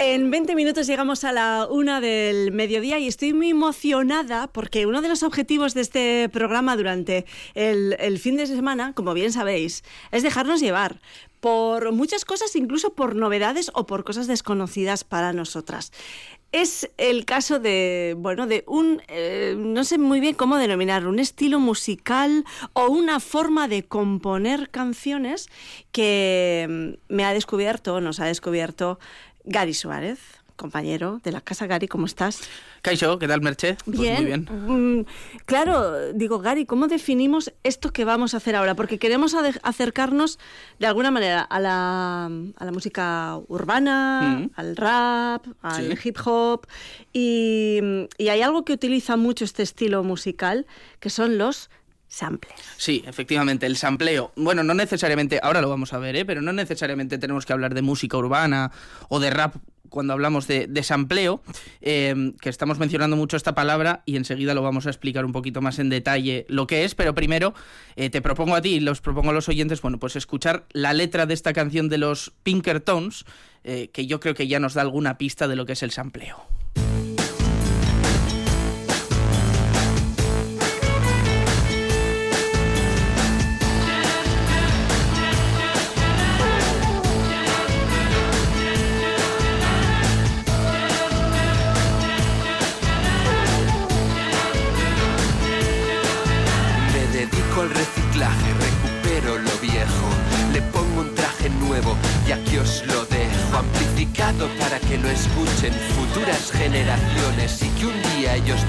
En 20 minutos llegamos a la una del mediodía y estoy muy emocionada porque uno de los objetivos de este programa durante el, fin de semana, como bien sabéis, es dejarnos llevar por muchas cosas, incluso por novedades o por cosas desconocidas para nosotras. Es el caso de, bueno, de un, eh, no sé muy bien cómo denominar, un estilo musical o una forma de componer canciones que mm, me ha descubierto, nos ha descubierto Gary Suárez, compañero de la Casa Gary, ¿cómo estás? Kaixo, ¿qué tal, Merche? Pues bien. muy bien. Mm, claro, digo, Gary, ¿cómo definimos esto que vamos a hacer ahora? Porque queremos acercarnos de alguna manera a la, a la música urbana, mm. al rap, al hip hop, y, y hay algo que utiliza mucho este estilo musical, que son los samples. Sí, efectivamente, el sampleo. Bueno, no necesariamente, ahora lo vamos a ver, ¿eh? pero no necesariamente tenemos que hablar de música urbana o de rap cuando hablamos de, sampleo, eh, que estamos mencionando mucho esta palabra y enseguida lo vamos a explicar un poquito más en detalle lo que es, pero primero eh, te propongo a ti y los propongo a los oyentes, bueno, pues escuchar la letra de esta canción de los Pinkertons, eh, que yo creo que ya nos da alguna pista de lo que es el sampleo.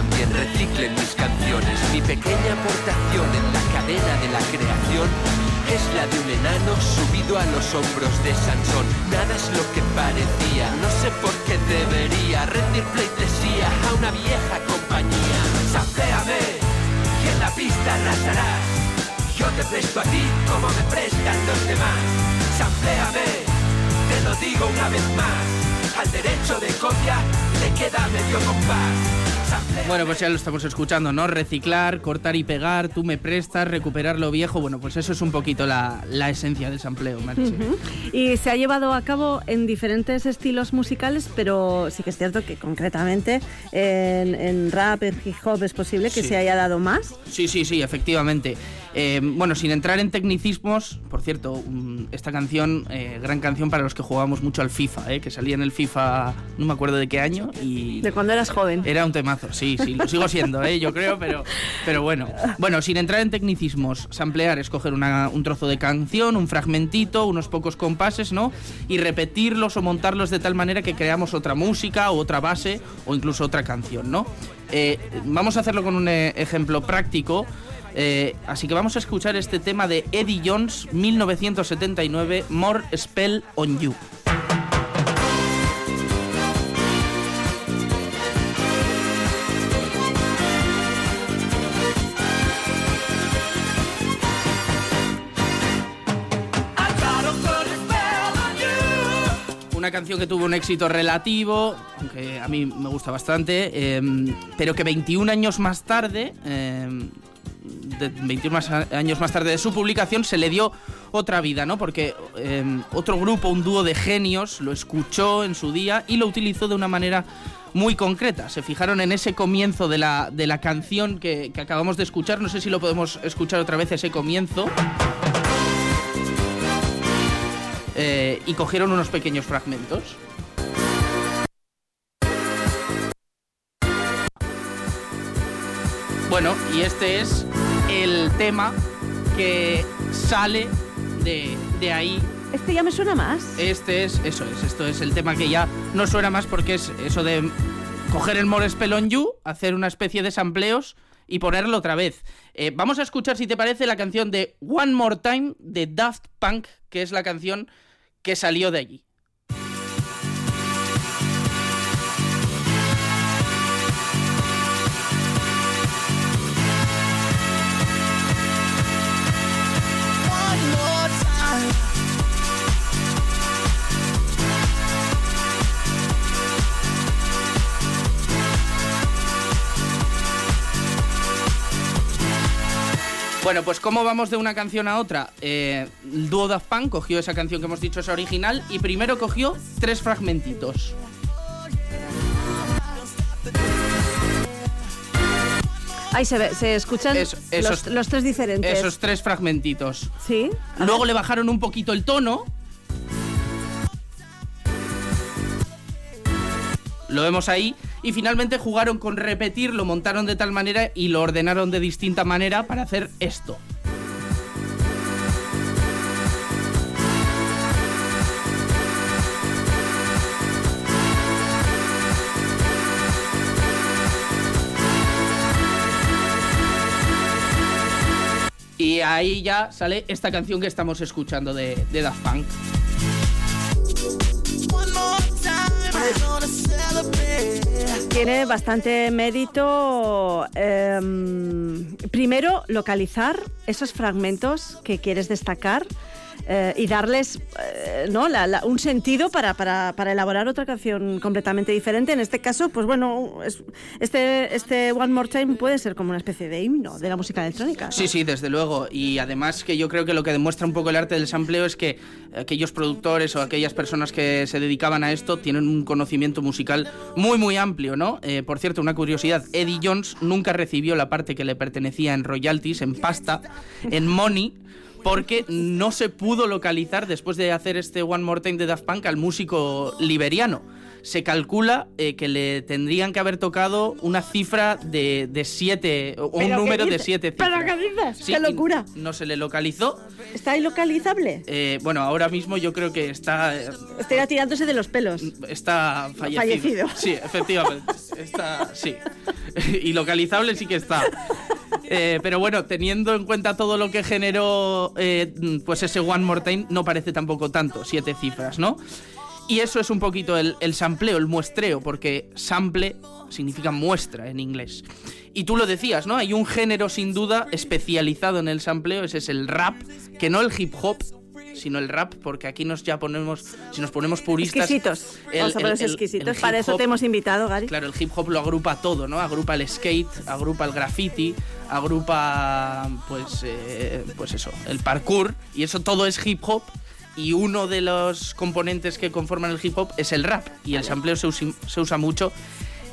También reciclen mis canciones. Mi pequeña aportación en la cadena de la creación es la de un enano subido a los hombros de Sansón. Nada es lo que parecía, no sé por qué debería rendir pleitesía a una vieja compañía. Sampléame y en la pista arrasarás. Yo te presto a ti como me prestan los demás sampléame, te lo digo una vez más, al derecho de copia le queda medio compás. Bueno, pues ya lo estamos escuchando, ¿no? Reciclar, cortar y pegar, tú me prestas, recuperar lo viejo. Bueno, pues eso es un poquito la, esencia del sampleo, Y se ha llevado a cabo en diferentes estilos musicales, pero sí que es cierto que concretamente en, rap, en hip hop es posible que se haya dado más. Sí, sí, sí, efectivamente. Eh, bueno, sin entrar en tecnicismos, por cierto, esta canción, eh, gran canción para los que jugábamos mucho al FIFA, eh, que salía en el FIFA, no me acuerdo de qué año. y De cuando eras joven. Era un sí, sí, lo sigo siendo, yo creo, pero, pero bueno. Bueno, sin entrar en tecnicismos, samplear es coger un trozo de canción, un fragmentito, unos pocos compases, ¿no? Y repetirlos o montarlos de tal manera que creamos otra música o otra base o incluso otra canción, ¿no? vamos a hacerlo con un ejemplo práctico. Eh, así que vamos a escuchar este tema de Eddie Jones, 1979, More Spell on You. Canción que tuvo un éxito relativo, aunque a mí me gusta bastante, eh, pero que 21 años más tarde, eh, 21 años más tarde de su publicación, se le dio otra vida, ¿no? Porque em, otro grupo, un dúo de genios, lo escuchó en su día y lo utilizó de una manera muy concreta. Se fijaron en ese comienzo de la, de la canción que, acabamos de escuchar. No sé si lo podemos escuchar otra vez, ese comienzo. Eh, y cogieron unos pequeños fragmentos. Bueno, y este es el tema que sale de, ahí. Este ya me suena más. Este es, eso es, esto es el tema que ya no suena más porque es eso de coger el More Spell You, hacer una especie de sampleos y ponerlo otra vez. Eh, vamos a escuchar, si te parece, la canción de One More Time de Daft Punk, que es la canción que salió de allí. Bueno, pues ¿cómo vamos de una canción a otra? Eh, el dúo Daft Punk cogió esa canción que hemos dicho es original y primero cogió tres fragmentitos. Ahí se, ve, se escuchan esos- los tres diferentes. Esos tres fragmentitos. Sí. Luego le bajaron un poquito el tono. Lo vemos ahí. Y finalmente jugaron con repetir, lo montaron de tal manera y lo ordenaron de distinta manera para hacer esto. Y ahí ya sale esta canción que estamos escuchando de, de Daft Punk. Tiene bastante mérito. em, primero, localizar esos fragmentos que quieres destacar. Eh, y darles eh, ¿no? La- la- un sentido para, para- para elaborar otra canción completamente diferente. En este caso, pues bueno, es- este, este One More Time puede ser como una especie de himno de la música electrónica. ¿no? Sí, sí, desde luego. Y además que yo creo que lo que demuestra un poco el arte del sampleo es que aquellos productores o aquellas personas que se dedicaban a esto tienen un conocimiento musical muy, muy amplio, ¿no? Eh, por cierto, una curiosidad, Eddie Jones nunca recibió la parte que le pertenecía en royalties, en pasta, en money. Porque no se pudo localizar después de hacer este One More Time de Daft Punk al músico liberiano. Se calcula eh, que le tendrían que haber tocado una cifra de, de siete, o un ¿Pero número de siete ¿Pero cifras. qué dices? Sí, ¡Qué locura! No se le localizó. ¿Está ilocalizable? Eh, bueno, ahora mismo yo creo que está, eh, Estaría tirándose de los pelos. está fallecido. Fallecido. Sí, efectivamente. Está, sí. y localizable sí que está. Eh, pero bueno, teniendo en cuenta todo lo que generó eh, pues ese One More Time, no parece tampoco tanto, siete cifras, ¿no? Y eso es un poquito el, el sampleo, el muestreo, porque sample significa muestra en inglés. Y tú lo decías, ¿no? Hay un género sin duda especializado en el sampleo, ese es el rap, que no el hip hop, sino el rap, porque aquí nos ya ponemos, si nos ponemos puristas... Exquisitos. el- Vamos a el- ponerse el- exquisitos. el Para eso te hemos invitado, Gary. Claro, el hip hop lo agrupa todo, ¿no? Agrupa el skate, agrupa el graffiti, agrupa, pues, eh, pues eso, el parkour, y eso todo es hip hop. Y uno de los componentes que conforman el hip hop es el rap, y el sampleo se usa mucho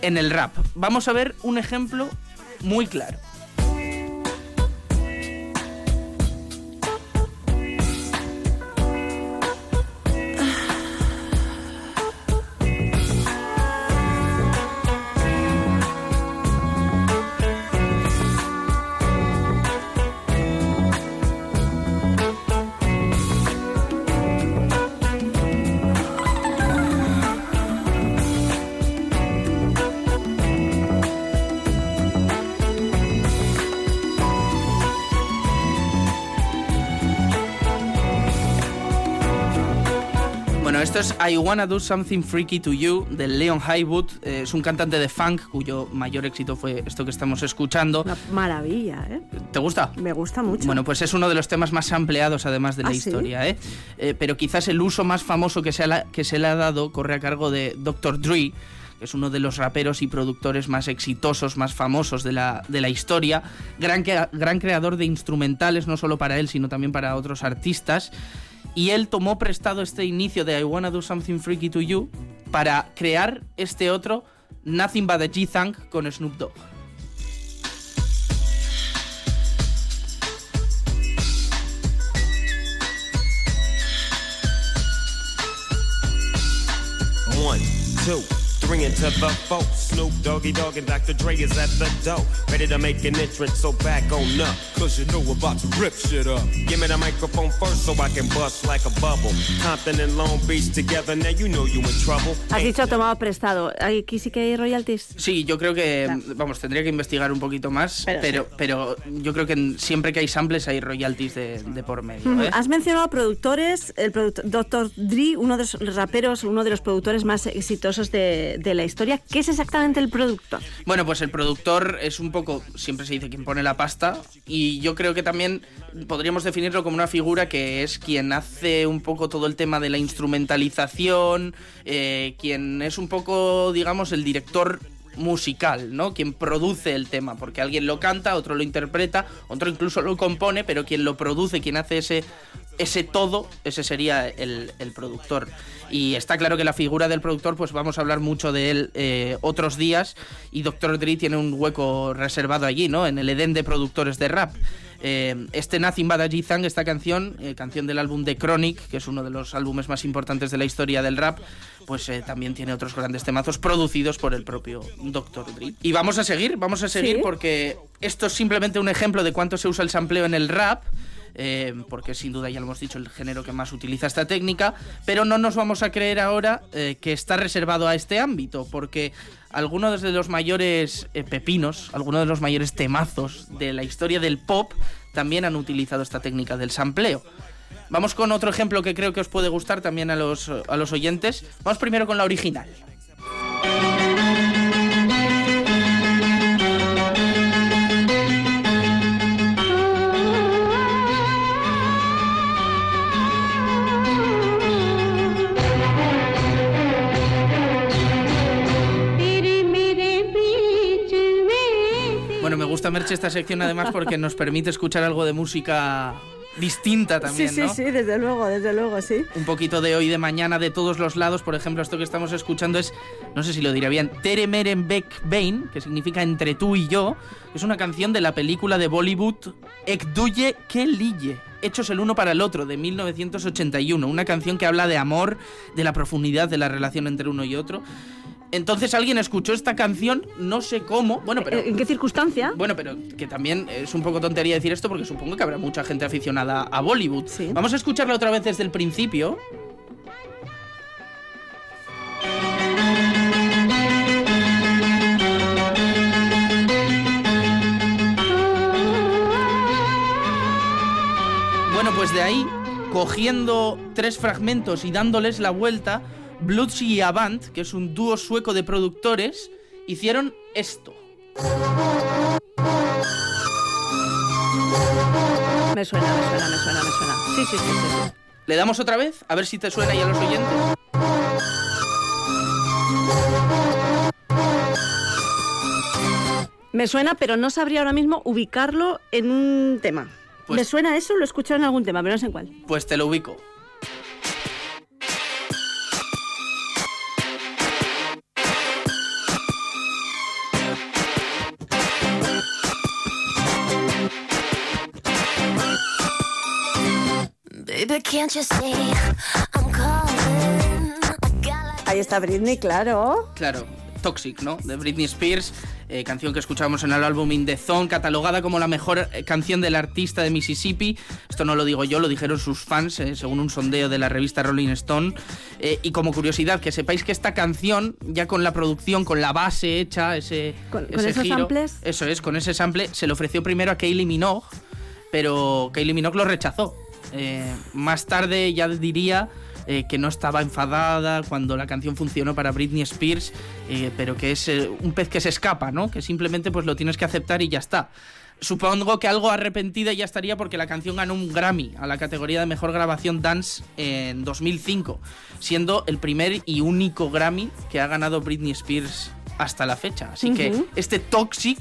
en el rap. Vamos a ver un ejemplo muy claro. Esto es I Wanna Do Something Freaky to You de Leon Highwood. Eh, es un cantante de funk cuyo mayor éxito fue esto que estamos escuchando. Una maravilla, ¿eh? ¿Te gusta? Me gusta mucho. Bueno, pues es uno de los temas más ampliados además de la ¿Ah, sí? historia, ¿eh? Eh, Pero quizás el uso más famoso que se, la- que se le ha dado corre a cargo de Dr. Dre, que es uno de los raperos y productores más exitosos, más famosos de la, de la historia, gran, gran creador de instrumentales, no solo para él, sino también para otros artistas. Y él tomó prestado este inicio de I Wanna Do Something Freaky to You para crear este otro, Nothing But a G-Thunk, con Snoop Dogg. One, two, into the four. Snoop Doggy Dogg and Dr. Dre is at the door. Ready to make an entrance, so back on up. Cause you know we're about to rip shit up. Give me the microphone first so I can bust like a bubble. Compton and Long Beach together, now you know you in trouble. Has dicho tomado prestado. Aquí sí que hay royalties. Sí, yo creo que, Claro. vamos, tendría que investigar un poquito más, Pero pero, pero, yo creo que siempre que hay samples hay royalties de, de por medio. ¿eh? Has mencionado productores, el product- Dr. Dre, uno de los raperos, uno de los productores más exitosos de, de la historia. ¿Qué es exactamente el productor? Bueno, pues el productor es un poco, siempre se dice quien pone la pasta, y yo creo que también podríamos definirlo como una figura que es quien hace un poco todo el tema de la instrumentalización, eh, quien es un poco, digamos, el director musical, ¿no? Quien produce el tema, porque alguien lo canta, otro lo interpreta, otro incluso lo compone, pero quien lo produce, quien hace ese, ese todo, ese sería el, el productor. Y está claro que la figura del productor, pues vamos a hablar mucho de él eh, otros días, y Dr. Dre tiene un hueco reservado allí, ¿no? En el Edén de productores de rap. Eh, este Nothing But a G-Thang, esta canción, eh, canción del álbum de Chronic, que es uno de los álbumes más importantes de la historia del rap, pues eh, también tiene otros grandes temazos producidos por el propio Dr. Dre. Y vamos a seguir, vamos a seguir Sí. porque esto es simplemente un ejemplo de cuánto se usa el sampleo en el rap. Eh, porque sin duda ya lo hemos dicho, el género que más utiliza esta técnica, pero no nos vamos a creer ahora eh, que está reservado a este ámbito, porque algunos de los mayores eh, pepinos, algunos de los mayores temazos de la historia del pop también han utilizado esta técnica del sampleo. Vamos con otro ejemplo que creo que os puede gustar también a los, a los oyentes. Vamos primero con la original. Merche esta sección además porque nos permite escuchar algo de música distinta también, sí, sí, ¿no? sí, desde luego, desde luego, sí. un poquito de hoy de mañana de todos los lados. Por ejemplo, esto que estamos escuchando es, no sé si lo dirá bien, Tere Meren Beck Bain, que significa entre tú y yo. Es una canción de la película de Bollywood Ek Duye Ke Liye, hechos el uno para el otro, de 1981. Una canción que habla de amor, de la profundidad de la relación entre uno y otro. Entonces alguien escuchó esta canción, no sé cómo, bueno, pero... ¿En qué circunstancia? Bueno, pero que también es un poco tontería decir esto porque supongo que habrá mucha gente aficionada a Bollywood. Sí. Vamos a escucharla otra vez desde el principio. Bueno, pues de ahí, cogiendo tres fragmentos y dándoles la vuelta, Bloodsy y Avant, que es un dúo sueco de productores, hicieron esto. Me suena, me suena, me suena, me suena. Sí, sí, sí, sí. sí. ¿Le damos otra vez? A ver si te suena ya a los oyentes. Me suena, pero no sabría ahora mismo ubicarlo en un tema. Pues- Me suena eso, lo he escuchado en algún tema, pero no sé en cuál. Pues te lo ubico. Ahí está Britney, claro. Claro, Toxic, ¿no? De Britney Spears, eh, canción que escuchamos en el álbum In The Zone, catalogada como la mejor eh, canción del artista de Mississippi. Esto no lo digo yo, lo dijeron sus fans, eh, según un sondeo de la revista Rolling Stone. Eh, y como curiosidad, que sepáis que esta canción, ya con la producción, con la base hecha, ese, Con- con ese esos giro, samples. Eso es, con ese sample, se le ofreció primero a Kylie Minogue, pero Kylie Minogue lo rechazó. Eh, más tarde ya diría eh, que no estaba enfadada cuando la canción funcionó para Britney Spears, eh, pero que es eh, un pez que se escapa, ¿no? Que simplemente pues lo tienes que aceptar y ya está. Supongo que algo arrepentida ya estaría porque la canción ganó un Grammy a la categoría de mejor grabación dance en 2005, siendo el primer y único Grammy que ha ganado Britney Spears hasta la fecha. Así que este Toxic,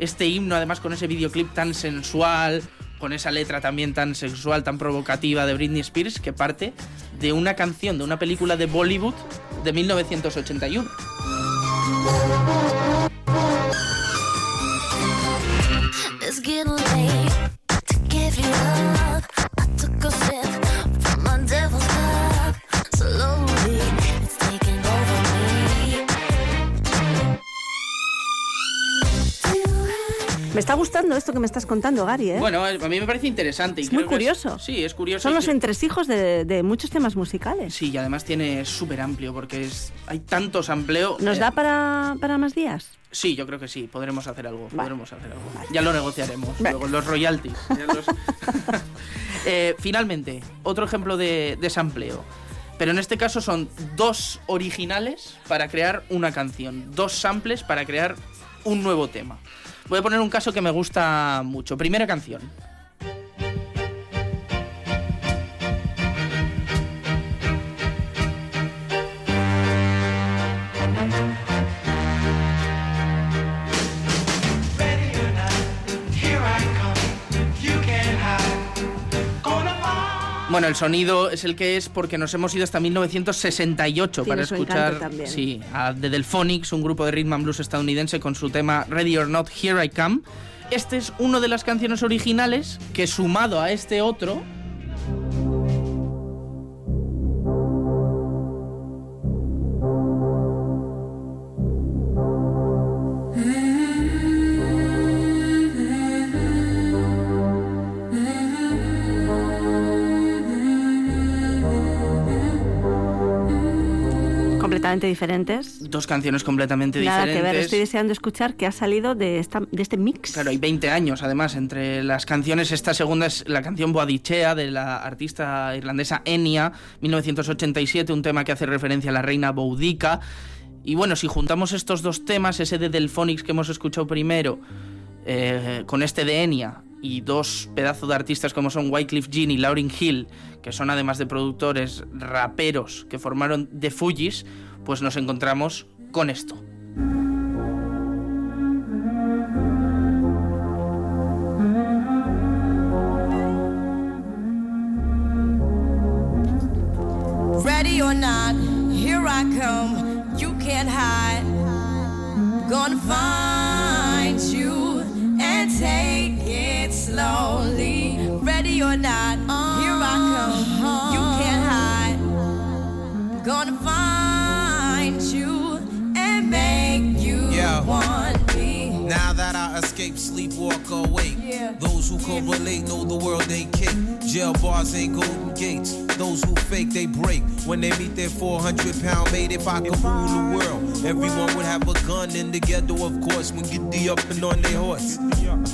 este himno además con ese videoclip tan sensual, con esa letra también tan sexual, tan provocativa de Britney Spears, que parte de una canción, de una película de Bollywood de 1981. Me está gustando esto que me estás contando, Gary, ¿eh? Bueno, a mí me parece interesante. y Es muy creo curioso. sí, es curioso. Son los entresijos de, de muchos temas musicales. Sí, y además tiene súper amplio porque es, hay tanto sampleo. ¿Nos eh, da para, para más días? Sí, yo creo que sí, podremos hacer algo. Vale. Podremos hacer algo. Ya lo negociaremos. Vale. Luego, los royalties. ya los- Eh, finalmente, otro ejemplo de, de sampleo. Pero en este caso son dos originales para crear una canción. Dos samples para crear un nuevo tema. Voy a poner un caso que me gusta mucho. Primera canción. Bueno, el sonido es el que es porque nos hemos ido hasta 1968 para Tiene escuchar sí, a The Delphonics, un grupo de rhythm and blues estadounidense con su tema Ready or Not, Here I Come. Este es uno de las canciones originales que sumado a este otro Completamente diferentes. dos canciones completamente Nada que diferentes. ver, estoy deseando escuchar que ha salido de, esta, de este mix. Claro, hay 20 años además entre las canciones. Esta segunda es la canción Boadicea de la artista irlandesa Enya, 1987, un tema que hace referencia a la reina Boudica. Y bueno, si juntamos estos dos temas, ese de Delphonics que hemos escuchado primero, eh, con este de Enya, y dos pedazos de artistas como son Wycliffe Jean y Lauryn Hill, que son además de productores, raperos que formaron The Fugees, pues nos encontramos con esto. Ready or not, here I come. You can't hide. Gonna find you and take it slowly. Ready or not, here I come. You can't hide. Gonna find I escape, sleep, walk awake. Yeah. Those who correlate know the world ain't cake. Jail bars ain't golden gates. Those who fake, they break. When they meet their 400 pound mate, if I could rule the world, everyone would have a gun in the ghetto, of course, when get the up and on their horse.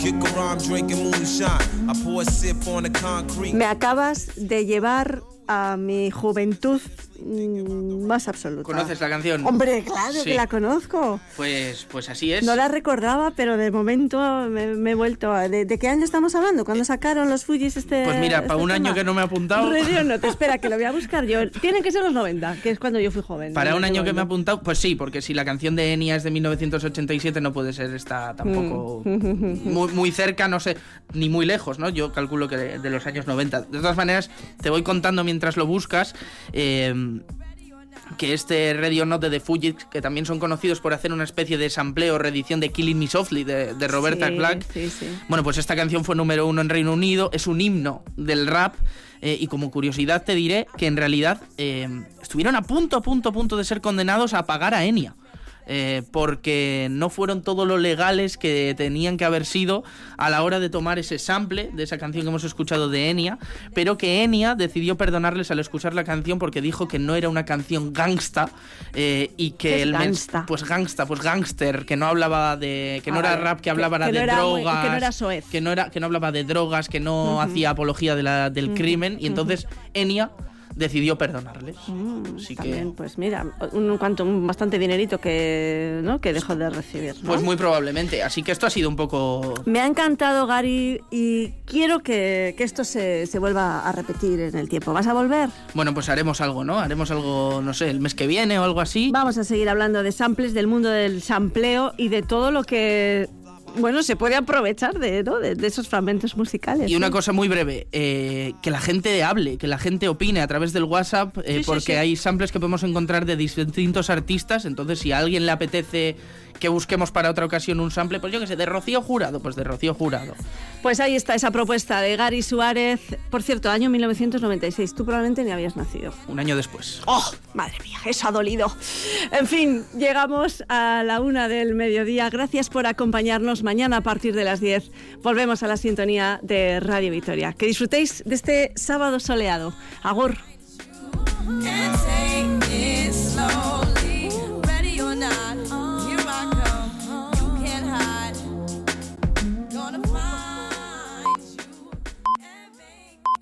Kick around drinking moonshine. I pour a sip on the concrete. Me acabas de llevar a mi juventud más absoluta. ¿Conoces la canción? Hombre, claro Sí. que la conozco. Pues, pues así es. No la recordaba, pero de momento me, me he vuelto a... ¿De, de qué año estamos hablando? ¿Cuándo sacaron los Fujis este Pues mira, para este un tema? año que no me he apuntado. Radio no te espera, que lo voy a buscar yo. Tienen que ser los 90, que es cuando yo fui joven. Para un año que me he apuntado, pues sí, porque si la canción de Enya es de 1987 no puede ser esta tampoco Mm. muy, muy cerca, no sé, ni muy lejos, ¿no? Yo calculo que de, de los años 90. De todas maneras, te voy contando mientras lo buscas. eh, que este Radio Not de The que también son conocidos por hacer una especie de sampleo o reedición de Killing Me Softly de, de Roberta Sí, sí. Bueno, pues esta canción fue número uno en Reino Unido, es un himno del rap. eh, y como curiosidad te diré que en realidad eh, estuvieron a punto, a punto, a punto de ser condenados a pagar a Enya. Eh, porque no fueron todo lo legales que tenían que haber sido a la hora de tomar ese sample de esa canción que hemos escuchado de Enya, pero que Enya decidió perdonarles al escuchar la canción porque dijo que no era una canción gangsta eh, y ¿Qué que el gangsta? pues gangsta, pues gangster, que no hablaba de que no Ah, era rap, que hablaba que de muy- drogas, que no era soez. que no era que no hablaba de drogas, que no hacía apología de la, del crimen y entonces Enya decidió perdonarles. Así Mm, También, que pues mira, un cuanto un bastante dinerito que, ¿no? que dejó de recibir. ¿no? pues muy probablemente. Así que esto ha sido un poco Me ha encantado, Gary, y quiero que, que esto se, se vuelva a repetir en el tiempo. ¿Vas a volver? bueno, pues haremos algo, ¿no? Haremos algo, no sé, el mes que viene o algo así. Vamos a seguir hablando de samples, del mundo del sampleo y de todo lo que, bueno, se puede aprovechar de, ¿no? de, de esos fragmentos musicales. Y una cosa muy breve, eh, que la gente hable, que la gente opine a través del WhatsApp, eh, sí, porque sí. hay samples que podemos encontrar de distintos artistas, entonces si a alguien le apetece que busquemos para otra ocasión un sample, pues yo que sé, de Rocío Jurado, pues de Rocío Jurado. Pues ahí está esa propuesta de Gary Suárez. Por cierto, año 1996. Tú probablemente ni habías nacido. Un año después. ¡Oh! Madre mía, eso ha dolido. En fin, llegamos a la una del mediodía. Gracias por acompañarnos. Mañana a partir de las 10 volvemos a la sintonía de Radio Victoria. Que disfrutéis de este sábado soleado. Agur.